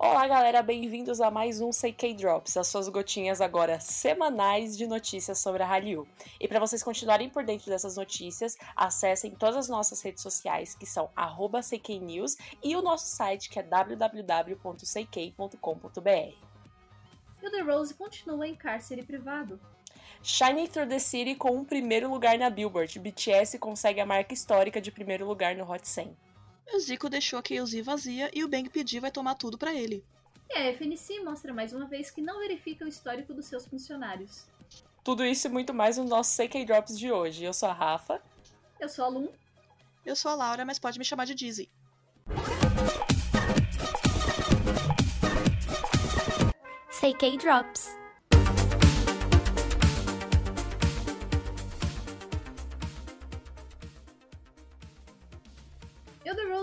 Olá, galera, bem-vindos a mais um CK Drops, as suas gotinhas agora semanais de notícias sobre a Hallyu. E para vocês continuarem por dentro dessas notícias, acessem todas as nossas redes sociais, que são @cknews e o nosso site que é www.ck.com.br. E o The Rose continua em cárcere privado. Shining Through the City com um primeiro lugar na Billboard. BTS consegue a marca histórica de primeiro lugar no Hot 100. O Zico deixou a KOZ vazia e o Bang Pedi vai tomar tudo para ele. E a FNC mostra mais uma vez que não verifica o histórico dos seus funcionários. Tudo isso e muito mais no nosso CK Drops de hoje. Eu sou a Rafa. Eu sou a Lum. Eu sou a Laura, mas pode me chamar de Dizzy. CK Drops.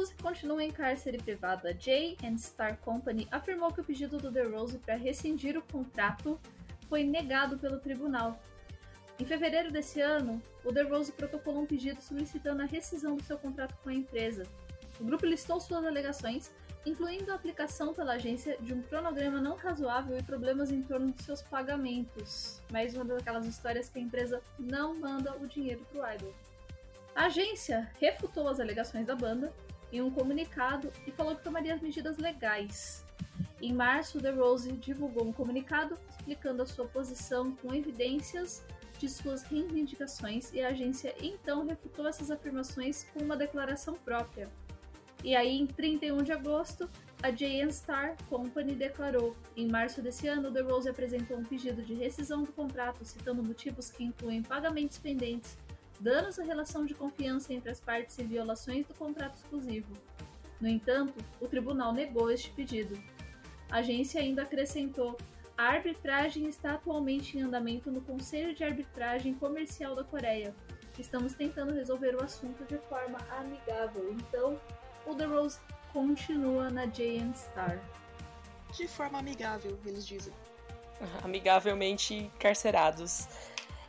Rose continua em cárcere privado. A J Star Company afirmou que o pedido do The Rose para rescindir o contrato foi negado pelo tribunal. Em fevereiro desse ano, o The Rose protocolou um pedido solicitando a rescisão do seu contrato com a empresa. O grupo listou suas alegações, incluindo a aplicação pela agência de um cronograma não razoável e problemas em torno de seus pagamentos. Mais uma daquelas histórias que a empresa não manda o dinheiro para o idol. A agência refutou as alegações da banda em um comunicado e falou que tomaria as medidas legais. Em março, The Rose divulgou um comunicado explicando a sua posição com evidências de suas reivindicações e a agência então refutou essas afirmações com uma declaração própria. E aí, em 31 de agosto, a JN Star Company declarou: em março desse ano, The Rose apresentou um pedido de rescisão do contrato, citando motivos que incluem pagamentos pendentes, danos à relação de confiança entre as partes e violações do contrato exclusivo. No entanto, o tribunal negou este pedido. A agência ainda acrescentou: a arbitragem está atualmente em andamento no Conselho de Arbitragem Comercial da Coreia. Estamos tentando resolver o assunto de forma amigável. Então, o The Rose continua na JN Star. De forma amigável, eles dizem. Amigavelmente carcerados.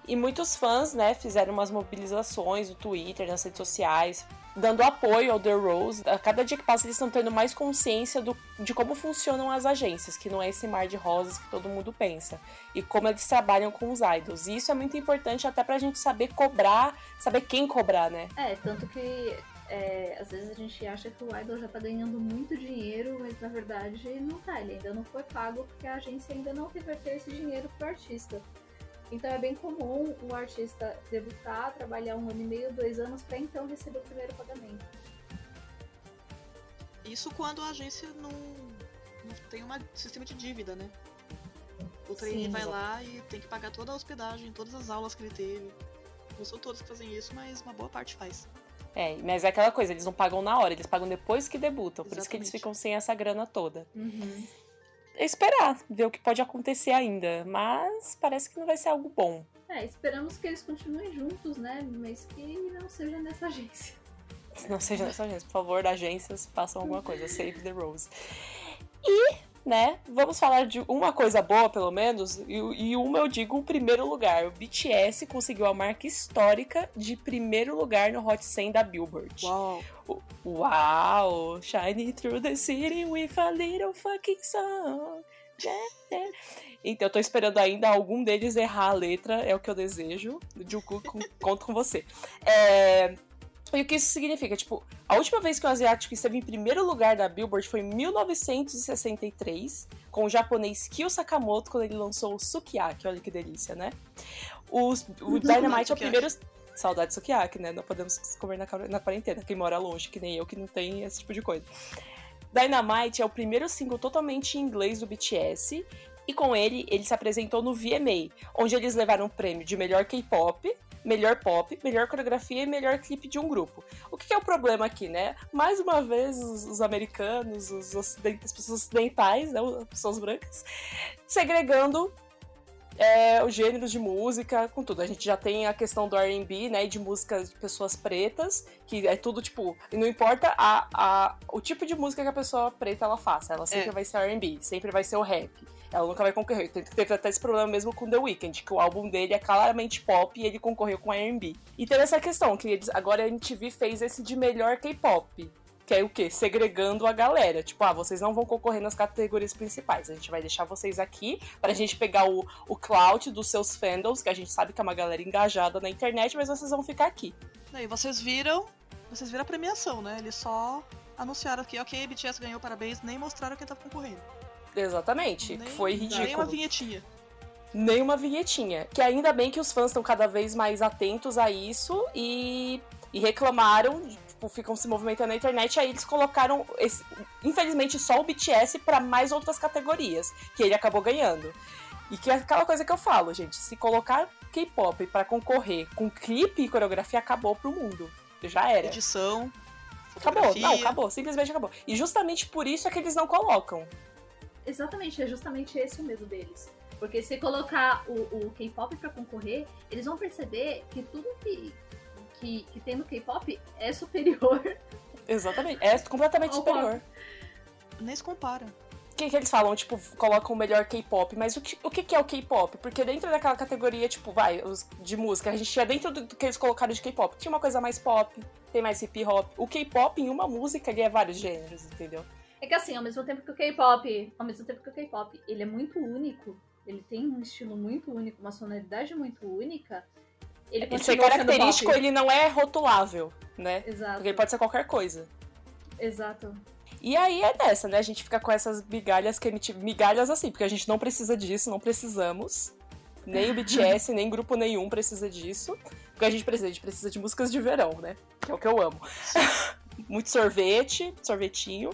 E muitos fãs, né, fizeram umas mobilizações no Twitter, nas redes sociais, dando apoio ao The Rose. A cada dia que passa, eles estão tendo mais consciência do, de como funcionam as agências, que não é esse mar de rosas que todo mundo pensa. E como eles trabalham com os idols. E isso é muito importante até pra gente saber cobrar, saber quem cobrar, né? É, tanto que é, às vezes a gente acha que o idol já tá ganhando muito dinheiro, mas na verdade não tá. Ele ainda não foi pago porque a agência ainda não reverteu esse dinheiro pro artista. Então é bem comum o artista debutar, trabalhar um ano e meio, dois anos, para então receber o primeiro pagamento. Isso quando a agência não, não tem um sistema de dívida, né? O trainee vai lá e tem que pagar toda a hospedagem, todas as aulas que ele teve. Não são todos que fazem isso, mas uma boa parte faz. É, mas é aquela coisa, eles não pagam na hora, eles pagam depois que debutam. Por isso que eles Exatamente. ficam sem essa grana toda. Uhum. Esperar, ver o que pode acontecer ainda. Mas parece que não vai ser algo bom. É, esperamos que eles continuem juntos, né? Mas que não seja nessa agência. Não seja nessa agência. Por favor, agências, façam alguma coisa. Save the Rose. E, né, vamos falar de uma coisa boa, pelo menos. E, e uma eu digo o primeiro lugar. O BTS conseguiu a marca histórica de primeiro lugar no Hot 100 da Billboard. Uau! Uau! Shining through the city with a little fucking song. Então, eu tô esperando ainda algum deles errar a letra, é o que eu desejo. Com- conto com você. É, E o que isso significa? Tipo, a última vez que o asiático esteve em primeiro lugar da Billboard foi em 1963, com o japonês Kyo Sakamoto, quando ele lançou o Sukiyaki. Olha que delícia, né? Os- o Dynamite é o primeiro. Saudade de Sukiyaki, né? Não podemos comer na, na quarentena. Quem mora longe, que nem eu, que não tem esse tipo de coisa. Dynamite é o primeiro single totalmente em inglês do BTS. E com ele, ele se apresentou no VMA, onde eles levaram o prêmio de melhor K-pop, melhor pop, melhor coreografia e melhor clipe de um grupo. O que que é o problema aqui, né? Mais uma vez, os, os americanos, os ocident- as pessoas ocidentais, né, as pessoas brancas, segregando é, os gêneros de música com tudo. A gente já tem a questão do R&B, né, e de músicas de pessoas pretas, que é tudo, tipo, e não importa a, a, o tipo de música que a pessoa preta ela faça, ela sempre É. vai ser R&B, sempre vai ser o rap. Ela nunca vai concorrer. Teve até esse problema mesmo com The Weeknd, que o álbum dele é claramente pop e ele concorreu com R&B. E teve essa questão, que eles, agora a MTV fez esse de melhor K-pop. que é o quê? Segregando a galera. Tipo, ah, vocês não vão concorrer nas categorias principais. A gente vai deixar vocês aqui pra gente pegar o, o clout dos seus fandoms, que a gente sabe que é uma galera engajada na internet, mas vocês vão ficar aqui. Aí vocês viram. Vocês viram a premiação, né? Eles só anunciaram que, ok, BTS ganhou, parabéns, nem mostraram quem tava concorrendo. Exatamente. Nem, Foi ridículo. Nem uma vinhetinha. Nem uma vinhetinha. Que ainda bem que os fãs estão cada vez mais atentos a isso e, e reclamaram, tipo, ficam se movimentando na internet, aí eles colocaram, esse, infelizmente, só o BTS para mais outras categorias, que ele acabou ganhando. E que é aquela coisa que eu falo, gente, se colocar K-pop para concorrer com clipe e coreografia, acabou pro mundo. Já era. Edição. Acabou, não, acabou, simplesmente acabou. E justamente por isso é que eles não colocam. Exatamente, é justamente esse o medo deles. Porque se colocar o, o K-pop pra concorrer, eles vão perceber que tudo que, que, que tem no K-pop é superior. Exatamente, é completamente superior. Nem se compara. O que, que eles falam? Tipo, colocam o melhor K-pop. Mas o que, o que, que é o K-pop? Porque dentro daquela categoria, tipo, vai, os, de música, a gente tinha dentro do, do que eles colocaram de K-pop. Tinha uma coisa mais pop, tem mais hip hop. O K-pop, em uma música, ele é vários gêneros, entendeu? É que assim, ao mesmo tempo que o K-pop, ao mesmo tempo que o K-pop, ele é muito único, ele tem um estilo muito único, uma sonoridade muito única, ele Ele ser característico, ele não é rotulável, né? Exato. Porque ele pode ser qualquer coisa. Exato. E aí é dessa, né? A gente fica com essas migalhas que gente. Migalhas assim, porque a gente não precisa disso, não precisamos. Nem o BTS, nem grupo nenhum precisa disso. Porque a gente precisa, a gente precisa de músicas de verão, né? Que é o que eu amo. Muito sorvete, sorvetinho.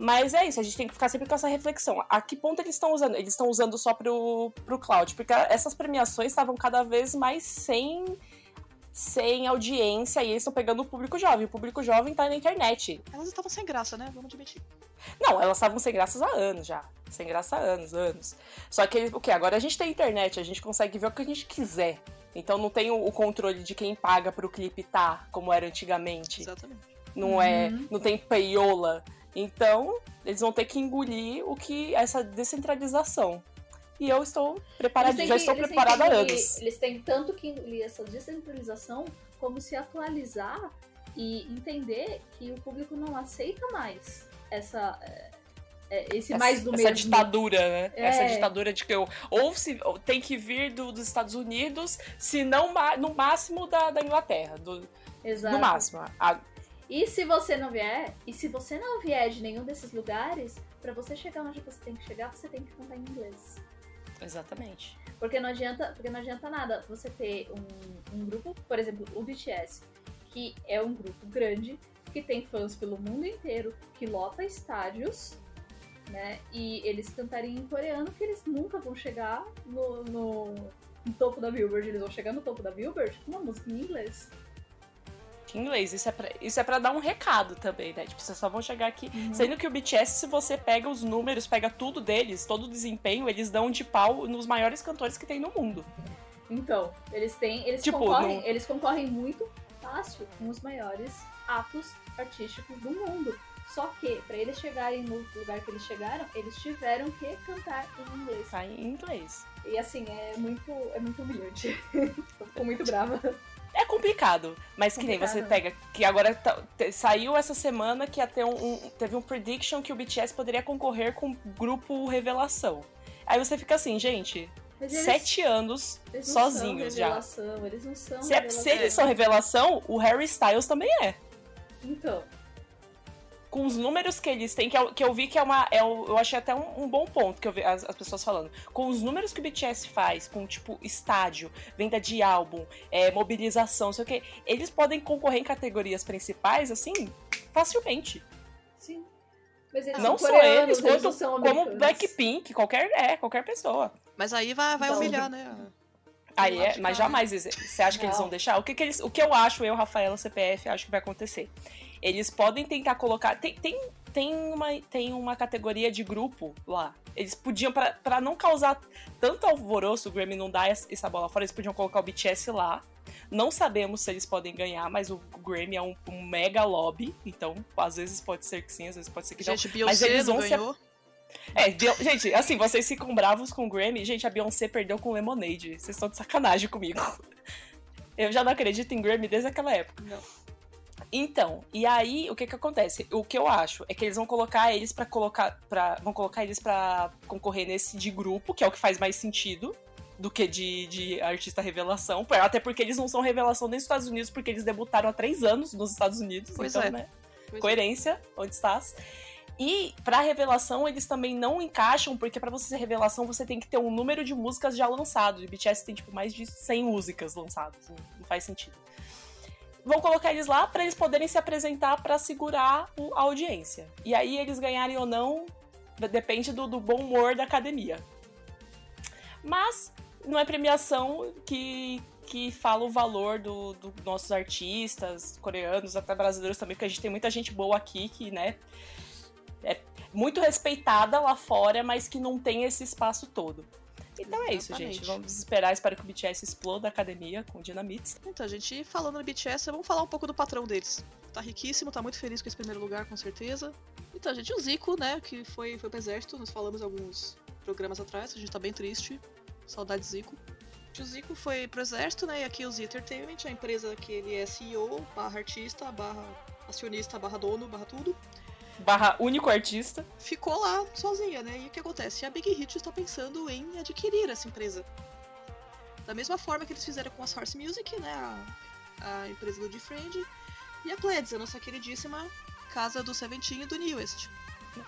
Mas é isso, a gente tem que ficar sempre com essa reflexão. A que ponto eles estão usando? Eles estão usando só pro, pro cloud? Porque essas premiações estavam cada vez mais sem, sem audiência e eles estão pegando o público jovem. O público jovem tá na internet. Elas estavam sem graça, né? Vamos admitir. Não, elas estavam sem graças há anos já. Sem graça há anos, anos. Só que o que? Agora a gente tem internet, a gente consegue ver o que a gente quiser. Então não tem o, controle de quem paga pro clipe tá, como era antigamente. Exatamente. Não é. Não tem payola. Então, eles vão ter que engolir o que. essa descentralização. E eu estou preparada, já estou preparada há anos. Eles têm tanto que engolir essa descentralização como se atualizar e entender que o público não aceita mais essa, é, é, esse mais do essa mesmo. ditadura, né? É. Essa ditadura de que eu, ou se ou tem que vir do- dos Estados Unidos, se não no máximo da, da Inglaterra, do, Exato. no máximo. A- E se você não vier, e se você não vier de nenhum desses lugares, pra você chegar onde você tem que chegar, você tem que cantar em inglês. exatamente. Porque não adianta, porque não adianta nada você ter um, um grupo, por exemplo, o BTS, que é um grupo grande, que tem fãs pelo mundo inteiro, que lota estádios, né? E eles cantarem em coreano, que eles nunca vão chegar no, no, no topo da Billboard. Eles vão chegar no topo da Billboard com uma música em inglês. Inglês, isso é, pra, isso é pra dar um recado também, né? Tipo, vocês só vão chegar aqui. Uhum. Sendo que o BTS, se você pega os números, pega tudo deles, todo o desempenho, eles dão de pau nos maiores cantores que tem no mundo. Então, eles têm. Eles, Tipo, concorrem, não- eles concorrem muito fácil com os maiores atos artísticos do mundo. Só que, pra eles chegarem no lugar que eles chegaram, eles tiveram que cantar em inglês. Tá em inglês. E assim, é muito, é muito humilhante. Eu fico muito brava. É complicado, mas que nem você pega. Que agora tá- te- saiu essa semana que ter um, um- teve um prediction que o BTS poderia concorrer com o grupo Revelação. Aí você fica assim, gente, eles- sete anos eles não sozinhos são já. revelação, Eles não são Se, é- se revelação. eles são revelação, o Harry Styles também é. Então, com os números que eles têm, que eu, que eu vi que é uma. É, eu achei até um, um bom ponto que eu vi as, as pessoas falando. Com os números que o BTS faz, com tipo estádio, venda de álbum, é, mobilização, não sei o quê, eles podem concorrer em categorias principais, assim, facilmente. sim. Mas eles não são só coreanos, eles, eles quanto não são como. Blackpink, qualquer, é, qualquer pessoa. Mas aí vai, vai Então, humilhar, né? Aí é, mas jamais você acha que eles Não. vão deixar? O que, que eles, o que eu acho, eu, Rafaela, CPF, acho que vai acontecer. Eles podem tentar colocar. Tem, tem, tem, uma, tem uma categoria de grupo lá. Eles podiam, pra, pra não causar tanto alvoroço, o Grammy não dá essa bola fora, eles podiam colocar o BTS lá. Não sabemos se eles podem ganhar, mas o Grammy é um, um mega lobby, então às vezes pode ser que sim, às vezes pode ser que não. Gente, Mas Beyoncé eles não vão se- ganhou. É, gente, assim, vocês ficam bravos com o Grammy. Gente, a Beyoncé perdeu com Lemonade. Vocês estão de sacanagem comigo. Eu já não acredito em Grammy desde aquela época. Não. Então, e aí o que que acontece? O que eu acho é que eles vão colocar eles para colocar para vão colocar eles para concorrer nesse de grupo, que é o que faz mais sentido do que de, de artista revelação, até porque eles não são revelação nem nos Estados Unidos, porque eles debutaram há três anos nos Estados Unidos, Pois então, é. né? Pois Coerência, onde estás? E pra revelação eles também não encaixam, porque pra você ser revelação você tem que ter um número de músicas já lançado. E BTS tem tipo mais de 100 músicas lançadas, não, faz sentido. Vão colocar eles lá pra eles poderem se apresentar pra segurar a audiência. E aí eles ganharem ou não depende do, do bom humor da academia. Mas não é premiação que, que fala o valor dos do nossos artistas, coreanos, até brasileiros também, porque a gente tem muita gente boa aqui que, né, é muito respeitada lá fora, mas que não tem esse espaço todo. Então é isso, Exatamente. gente. Vamos esperar, espero que o BTS exploda a academia com Dynamite. Então, gente, falando no BTS, vamos falar um pouco do patrão deles. Tá riquíssimo, tá muito feliz com esse primeiro lugar, com certeza. Então, gente, o Zico, né, que foi, foi pro exército, nós falamos alguns programas atrás, a gente tá bem triste. Saudade de Zico. O Zico foi pro exército, né, e aqui o Z Entertainment, a empresa que ele é CEO, barra artista, barra acionista, barra dono, barra tudo. Barra único artista. ficou lá sozinha, né? E o que acontece? A Big Hit está pensando em adquirir essa empresa. Da mesma forma que eles fizeram com a Source Music, né? A, a empresa do Defriend. E a Pledis, a nossa queridíssima casa do Seventeen e do Newest.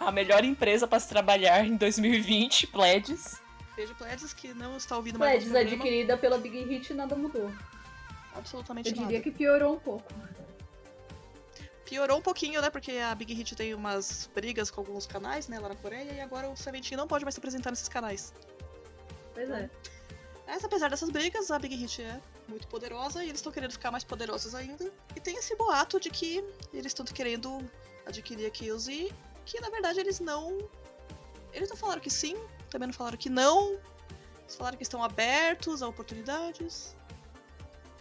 A melhor empresa pra se trabalhar em 2020, Pledges. Beijo, Pledis, que não está ouvindo mais Pledis o programa. adquirida pela Big Hit nada mudou. Absolutamente Eu nada. diria que piorou um pouco. Piorou um pouquinho, né? Porque a Big Hit tem umas brigas com alguns canais, né? Lá na Coreia. E agora o Seventeen não pode mais se apresentar nesses canais. Pois é. Mas apesar dessas brigas, a Big Hit é muito poderosa e eles estão querendo ficar mais poderosos ainda. E tem esse boato de que eles estão querendo adquirir a Kills que na verdade eles não. Eles não falaram que sim, também não falaram que não. Eles falaram que estão abertos a oportunidades.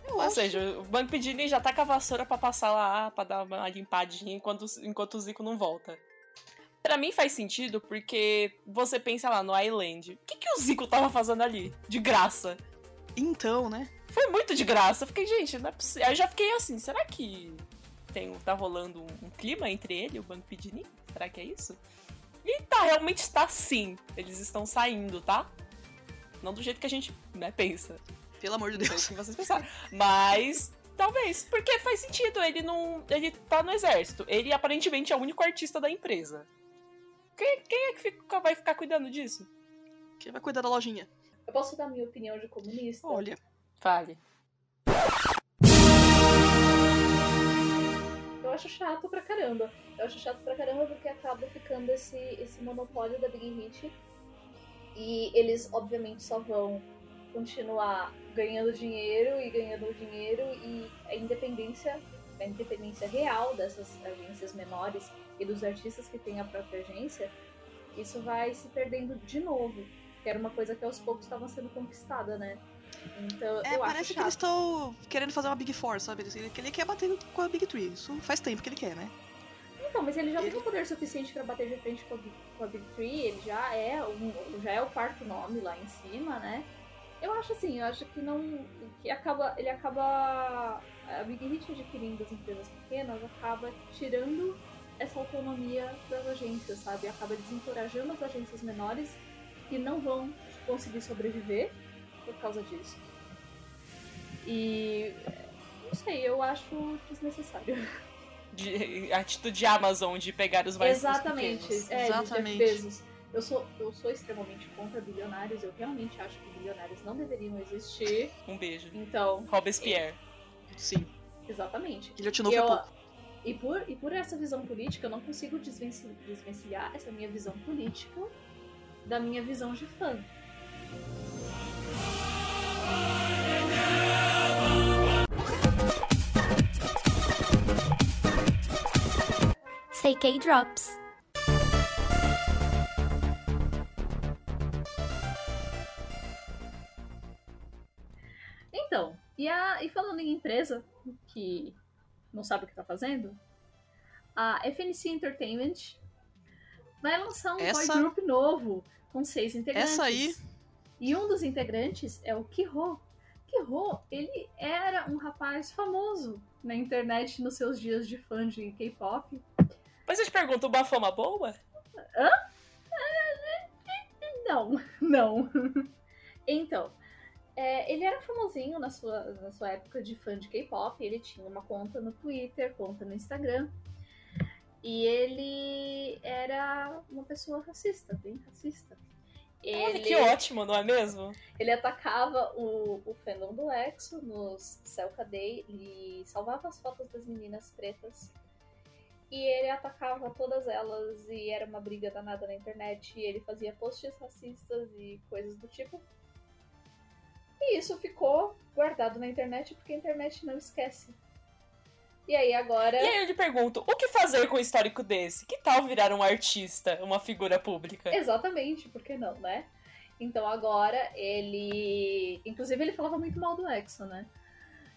Ou seja, o Banco Pidini já tá com a vassoura pra passar lá, pra dar uma limpadinha enquanto, enquanto o Zico não volta. Pra mim faz sentido porque você pensa lá no Island. O que, que o Zico tava fazendo ali? De graça. Então, né? Foi muito de graça. Eu fiquei, gente, não é possível. Aí eu já fiquei assim, será que tem, tá rolando um, um clima entre ele e o Banco Pidini? Será que é isso? E tá, realmente está sim. Eles estão saindo, tá? Não do jeito que a gente né, pensa. Pelo amor de Não sei o Deus. que vocês pensaram. Mas talvez, porque faz sentido. Ele não. Ele tá no exército. Ele aparentemente é o único artista da empresa. Quem, quem é que fica- vai ficar cuidando disso? Quem vai cuidar da lojinha? Eu posso dar minha opinião de comunista? Olha. Fale. Eu acho chato pra caramba. Eu acho chato pra caramba porque acaba ficando esse, esse monopólio da Big Hit. E eles, obviamente, só vão continuar ganhando dinheiro e ganhando dinheiro e a independência, a independência real dessas agências menores e dos artistas que têm a própria agência, isso vai se perdendo de novo. Que era uma coisa que aos poucos estava sendo conquistada, né? Então, É, eu parece que eles estão querendo fazer uma Big Four, sabe? Ele, quer bater com a Big Three. Isso faz tempo que ele quer, né? Então, mas ele já Ele- tem poder suficiente pra bater de frente com a, Big, com a Big Three, ele já é, um, já é o quarto nome lá em cima, né? Eu acho assim, eu acho que não. que acaba. Ele acaba. A Big Hit adquirindo as empresas pequenas acaba tirando essa autonomia das agências, sabe? Acaba desencorajando as agências menores que não vão conseguir sobreviver por causa disso. E. Não sei, eu acho desnecessário. De, atitude de Amazon de pegar os mais Exatamente. pequenos. É, Exatamente. Eu sou, eu sou extremamente contra bilionários. Eu realmente acho que bilionários não deveriam existir. Um beijo. Então, Robespierre. Sim. exatamente. Guilhotinou E, eu, pouco. e, por, e por essa visão política, eu não consigo desvencilhar, desvencilhar essa minha visão política da minha visão de fã. Say K Drops. Em empresa que não sabe o que tá fazendo, a FNC Entertainment vai lançar um Essa- boy group novo com seis integrantes. Essa aí- E um dos integrantes é o Kiho. Kiho, ele era um rapaz famoso na internet nos seus dias de fã de K-pop. Mas eu te pergunto, uma fama boa? Não, não. Então, é, ele era famosinho na sua, na sua época de fã de K-pop. Ele tinha uma conta no Twitter, conta no Instagram. E ele era uma pessoa racista, bem racista. Olha que ótimo, não é mesmo? Ele atacava o, o fandom do EXO nos Selka Day e salvava as fotos das meninas pretas. E ele atacava todas elas e era uma briga danada na internet. E ele fazia posts racistas e coisas do tipo. E isso ficou guardado na internet porque a internet não esquece. E aí agora. E aí eu te pergunto, o que fazer com um histórico desse? Que tal virar um artista, uma figura pública? Exatamente, por que não, né? Então agora ele. Inclusive ele falava muito mal do EXO, né?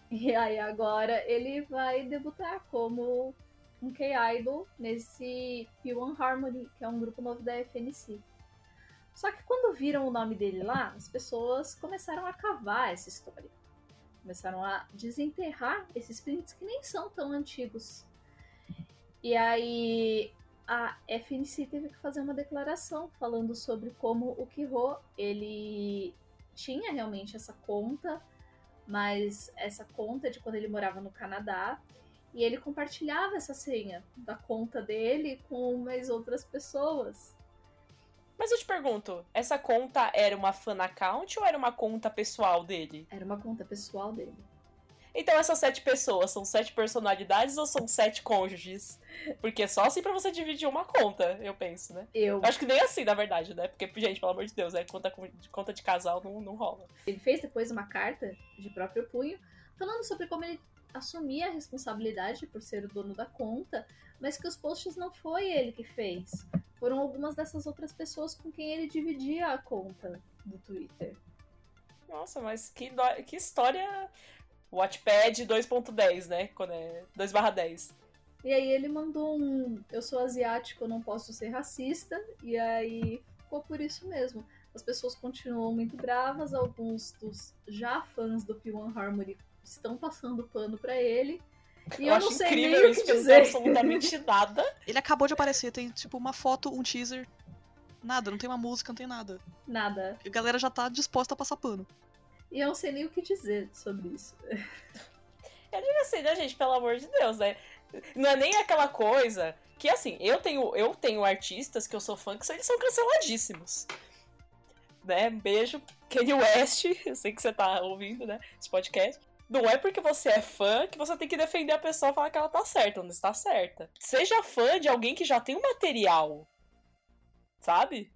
E aí agora ele vai debutar como um K-Idol nesse P1 Harmony, que é um grupo novo da FNC. Só que quando viram o nome dele lá, as pessoas começaram a cavar essa história. Começaram a desenterrar esses prints que nem são tão antigos. E aí a FNC teve que fazer uma declaração falando sobre como o Kiro ele tinha realmente essa conta, mas essa conta de quando ele morava no Canadá e ele compartilhava essa senha da conta dele com mais outras pessoas. Mas eu te pergunto, essa conta era uma fan account ou era uma conta pessoal dele? Era uma conta pessoal dele. Então essas sete pessoas são sete personalidades ou são sete cônjuges? Porque é só assim pra você dividir uma conta, eu penso, né? Eu. Acho que nem assim, na verdade, né? Porque, gente, pelo amor de Deus, é conta, conta de casal não, não rola. Ele fez depois uma carta de próprio punho falando sobre como ele assumia a responsabilidade por ser o dono da conta, mas que os posts não foi ele que fez foram algumas dessas outras pessoas com quem ele dividia a conta do Twitter. Nossa, mas que, do... que história Watchpad 2.10, né? Quando é 2/10. E aí ele mandou um eu sou asiático, não posso ser racista, e aí ficou por isso mesmo. As pessoas continuam muito bravas, alguns dos já fãs do P1 Harmony estão passando pano para ele. E eu, eu não sei incrível nem isso, o que dizer. absolutamente nada. Ele acabou de aparecer, tem tipo uma foto, um teaser. Nada, não tem uma música, não tem nada. Nada. E a galera já tá disposta a passar pano. E eu não sei nem o que dizer sobre isso. Eu digo assim, né, gente? Pelo amor de Deus, né? Não é nem aquela coisa que, assim, eu tenho, eu tenho artistas que eu sou fã que eles são canceladíssimos. Né? Beijo, Kanye West. Eu sei que você tá ouvindo, né? Esse podcast. Não é porque você é fã que você tem que defender a pessoa e falar que ela tá certa, não está certa. Seja fã de alguém que já tem um material. Sabe?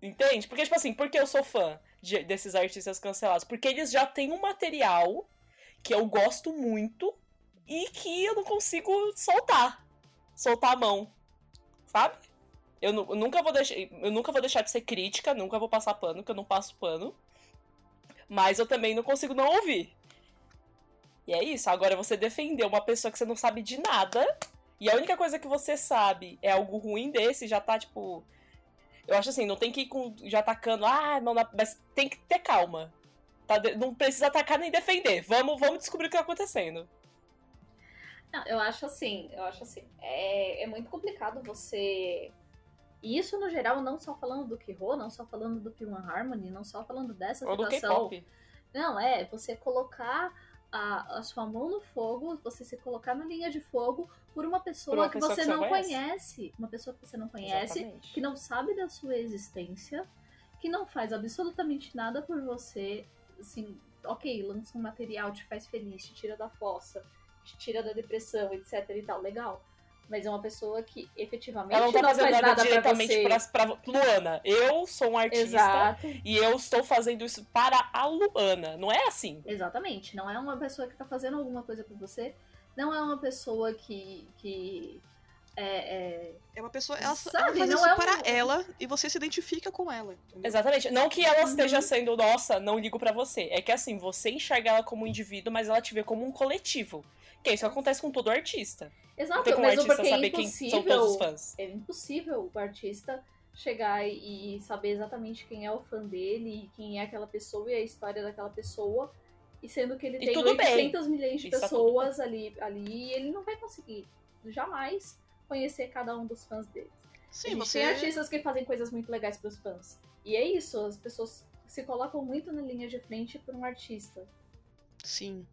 Entende? Porque, tipo assim, porque eu sou fã de, desses artistas cancelados? Porque eles já têm um material que eu gosto muito e que eu não consigo soltar. Soltar a mão. Sabe? Eu, eu, nunca vou deixar, eu nunca vou deixar de ser crítica, nunca vou passar pano, porque eu não passo pano. Mas eu também não consigo não ouvir. E é isso. Agora você defender uma pessoa que você não sabe de nada. E a única coisa que você sabe é algo ruim desse, já tá, tipo. Eu acho assim, não tem que ir com, já atacando, ah, não, mas tem que ter calma. Tá? Não precisa atacar nem defender. Vamos, vamos descobrir o que tá acontecendo. Não, eu acho assim, eu acho assim, é, é muito complicado você. E isso no geral, não só falando do Kiro, não só falando do P1 Harmony, não só falando dessa Ou situação. Do não, é, você colocar a, a, sua mão no fogo, você se colocar na linha de fogo por uma pessoa, por uma que pessoa você que não conhece. conhece. Uma pessoa que você não conhece, Exatamente. que não sabe da sua existência, que não faz absolutamente nada por você. Assim, ok, lança um material, te faz feliz, te tira da fossa, te tira da depressão, etc e tal, legal mas é uma pessoa que efetivamente ela não, tá não fazendo faz nada diretamente pra, pra, pra, Luana. Eu sou um artista Exato. e eu estou fazendo isso para a Luana. Não é assim. Exatamente. Não é uma pessoa que tá fazendo alguma coisa pra você. Não é uma pessoa que. que é, é... é uma pessoa. Ela, Sabe, ela faz isso é para ela e você se identifica com ela. Entendeu? Exatamente. Não que ela esteja uhum. sendo, nossa, não ligo para você. É que assim, você enxerga ela como um indivíduo, mas ela te vê como um coletivo. Que isso acontece com todo artista. Exato, não mesmo porque saber é impossível, quem são todos os fãs. É impossível o artista chegar e saber exatamente quem é o fã dele, e quem é aquela pessoa e a história daquela pessoa, E sendo que ele E tem tudo bem. 800 milhões de Isso tá pessoas ali, ali, e ele não vai conseguir jamais conhecer cada um dos fãs dele. Sim, você. tem artistas que fazem coisas muito legais pros fãs. E é isso, as pessoas se colocam muito na linha de frente por um artista. Sim.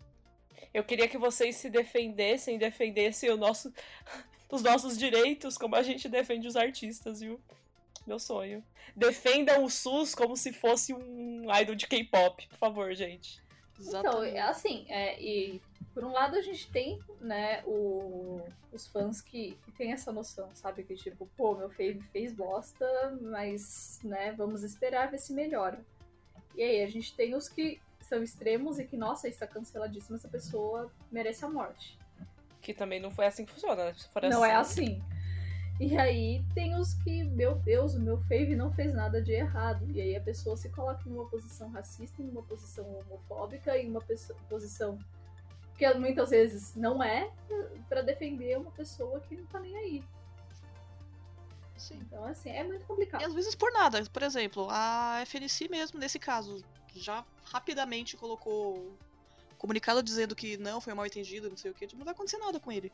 Eu queria que vocês se defendessem, defendessem o nosso, os nossos direitos, como a gente defende os artistas, viu? Meu sonho. Defendam o SUS como se fosse um idol de K-pop, por favor, gente. Então, Exatamente. é assim, é, e por um lado a gente tem, né, o, os fãs que, que tem essa noção, sabe? Que tipo, pô, meu fave fez bosta, mas, né, vamos esperar ver se melhora. E aí, a gente tem os que são extremos e que, nossa, está canceladíssima, essa pessoa merece a morte. Que também não foi assim que funciona, né? Se for Não é assim. E aí tem os que, meu Deus, o meu fave não fez nada de errado. E aí a pessoa se coloca em uma posição racista, em uma posição homofóbica, em uma posição que muitas vezes não é, pra defender uma pessoa que não tá nem aí. Sim. Então, assim, é muito E complicado. às vezes por nada. Por exemplo, a FNC mesmo, nesse caso, já rapidamente colocou comunicado dizendo que não, foi mal entendido, não sei o que. Tipo, não vai acontecer nada com ele.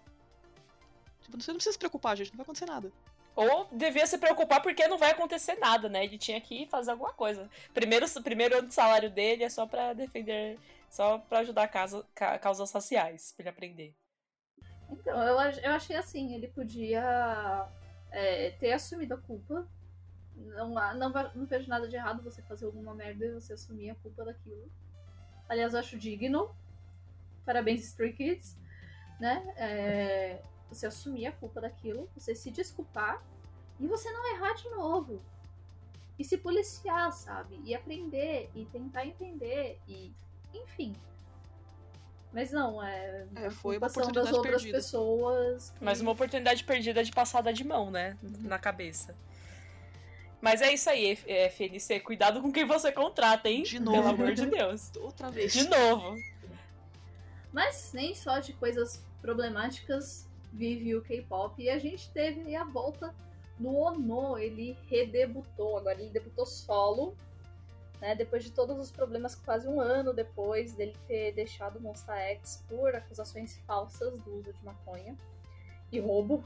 Tipo, você não precisa se preocupar, gente, não vai acontecer nada. Ou devia se preocupar porque não vai acontecer nada, né? Ele tinha que fazer alguma coisa. Primeiro, primeiro ano de salário dele é só pra defender, só pra ajudar causa, ca- causas raciais, pra ele aprender. Então, eu, eu achei assim, ele podia é, ter assumido a culpa. Não, há- não, não vejo nada de errado você fazer alguma merda e você assumir a culpa daquilo. Aliás, eu acho digno. Parabéns, Stray Kids. Né? É, você assumir a culpa daquilo, você se desculpar e você não errar de novo. E se policiar, sabe? E aprender, e tentar entender, e enfim. Mas não, é. É, a foi uma são das oportunidade outras perdida. pessoas. que- Mas uma oportunidade perdida de passada de mão, né? Na cabeça. Mas é isso aí, é, FNC. Cuidado com quem você contrata, hein? De Pelo novo. amor de Deus. Outra vez. De novo. Mas nem só de coisas problemáticas vive o K-pop. E a gente teve a volta do Ono. Ele redebutou. Agora ele debutou solo. Né, depois de todos os problemas, quase um ano depois dele ter deixado o Monsta X por acusações falsas do uso de maconha e roubo,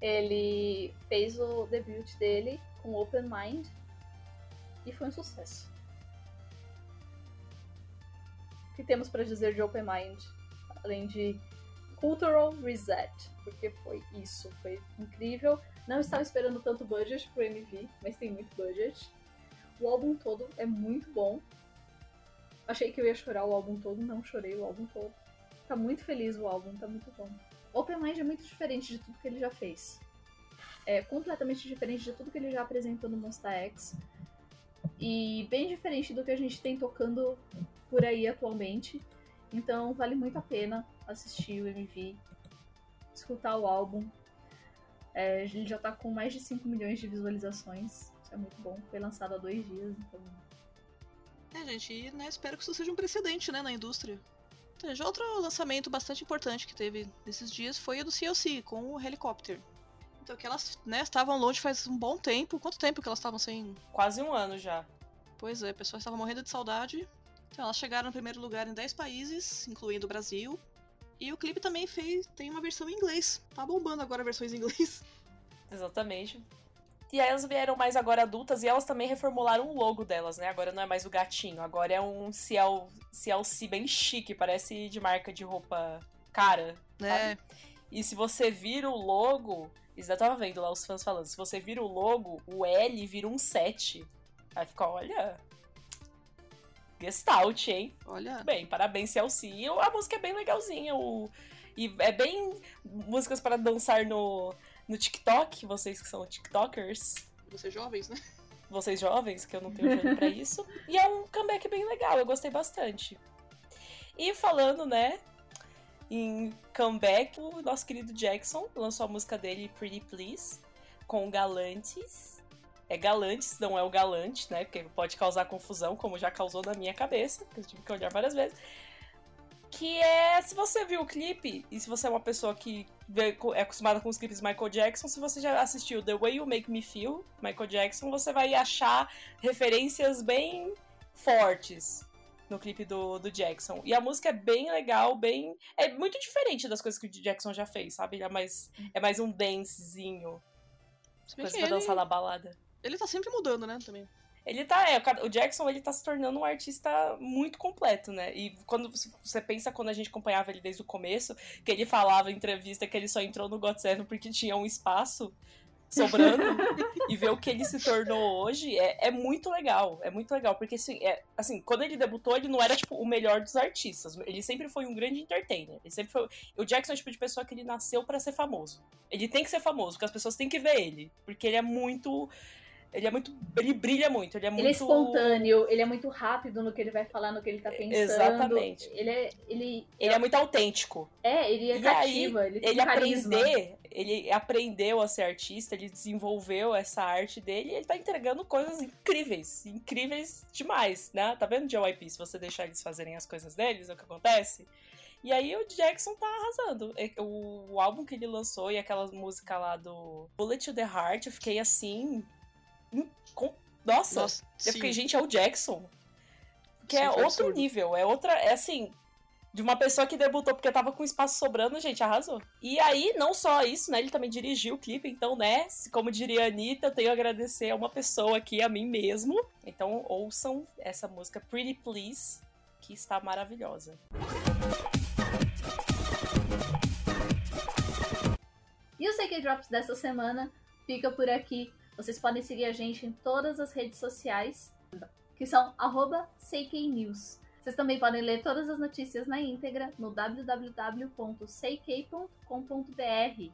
ele fez o debut dele com Open Mind e foi um sucesso. O que temos para dizer de Open Mind? Além de Cultural Reset, porque foi isso, foi incrível. Não estava esperando tanto budget pro MV, mas tem muito budget. O álbum todo é muito bom. Achei que eu ia chorar o álbum todo, não chorei o álbum todo. Tá muito feliz o álbum, tá muito bom. Open Mind é muito diferente de tudo que ele já fez. É completamente diferente de tudo que ele já apresentou no Monsta X. E bem diferente do que a gente tem tocando por aí atualmente. Então vale muito a pena assistir o MV, escutar o álbum. É, ele já tá com mais de 5 milhões de visualizações. Isso é muito bom. Foi lançado há dois dias, então. É, gente, e né, espero que isso seja um precedente, né, na indústria. Então, já outro lançamento bastante importante que teve nesses dias foi o do CLC, com o Helicopter. Então, que elas, né, estavam longe faz um bom tempo. Quanto tempo que elas estavam sem... Quase um ano já. Pois é, pessoas estavam morrendo de saudade. Então, elas chegaram no primeiro lugar em 10 países, incluindo o Brasil. E o clipe também fez, tem uma versão em inglês. Tá bombando agora versões em inglês. Exatamente. E aí elas vieram mais agora adultas e elas também reformularam o logo delas, né? Agora não é mais o gatinho, agora é um CL, CLC bem chique, parece de marca de roupa cara. Né? E se você vira o logo, isso eu tava vendo lá os fãs falando, se você vira o logo, o L vira um 7. Aí fica, olha. Gestalt, hein? Olha, Bem, parabéns, CLC. E a música é bem legalzinha. O... E é bem músicas para dançar no, no TikTok, vocês que são TikTokers, vocês jovens, né? vocês jovens, que eu não tenho jogo pra isso. E é um comeback bem legal, eu gostei bastante. E falando, né, em comeback, o nosso querido Jackson lançou a música dele, Pretty Please, com Galantes. É Galantes, não é o Galante, né? Porque pode causar confusão, como já causou na minha cabeça, que eu tive que olhar várias vezes. Que é, se você viu o clipe, e se você é uma pessoa que é acostumada com os clipes Michael Jackson, se você já assistiu The Way You Make Me Feel, Michael Jackson, você vai achar referências bem fortes no clipe do, do Jackson. E a música é bem legal, bem. É muito diferente das coisas que o Jackson já fez, sabe? É mais, é mais um dancezinho. Coisa pra ele... dançar na balada. Ele tá sempre mudando, né, também. Ele tá, é, o Jackson, ele tá se tornando um artista muito completo, né? E quando você pensa quando a gente acompanhava ele desde o começo, que ele falava em entrevista que ele só entrou no God Seven porque tinha um espaço sobrando e ver o que ele se tornou hoje é, é muito legal. É muito legal, porque assim, é, assim, quando ele debutou, ele não era tipo o melhor dos artistas. Ele sempre foi um grande entertainer. Ele sempre foi. O Jackson é o tipo de pessoa que ele nasceu para ser famoso. Ele tem que ser famoso, porque as pessoas têm que ver ele. Porque ele é muito ele é muito. Ele brilha muito. Ele é muito. Ele é espontâneo, ele é muito rápido no que ele vai falar, no que ele tá pensando. Exatamente. Ele é. Ele, ele é muito autêntico. É, ele é e cativa, aí, ele tem ele carisma. aprender, ele aprendeu a ser artista, ele desenvolveu essa arte dele e ele tá entregando coisas incríveis. Incríveis demais, né? Tá vendo, JYP? Se você deixar eles fazerem as coisas deles, é o que acontece. E aí o Jackson tá arrasando. O álbum que ele lançou e aquela música lá do Bullet to the Heart, eu fiquei assim com... Nossa, Nossa eu fiquei, gente, é o Jackson. Que sim, é outro absurdo. nível, é outra. É assim. De uma pessoa que debutou porque tava com espaço sobrando, gente, arrasou. E aí, não só isso, né? Ele também dirigiu o clipe, então, né? Como diria a Anitta, eu tenho a agradecer a uma pessoa aqui, a mim mesmo. Então, ouçam essa música Pretty Please, que está maravilhosa. E o CK Drops dessa semana fica por aqui. Vocês podem seguir a gente em todas as redes sociais, que são @seiknews. Vocês também podem ler todas as notícias na íntegra no www.seikei.com.br.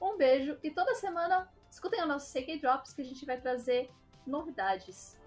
Um beijo e toda semana escutem o nosso CK Drops que a gente vai trazer novidades.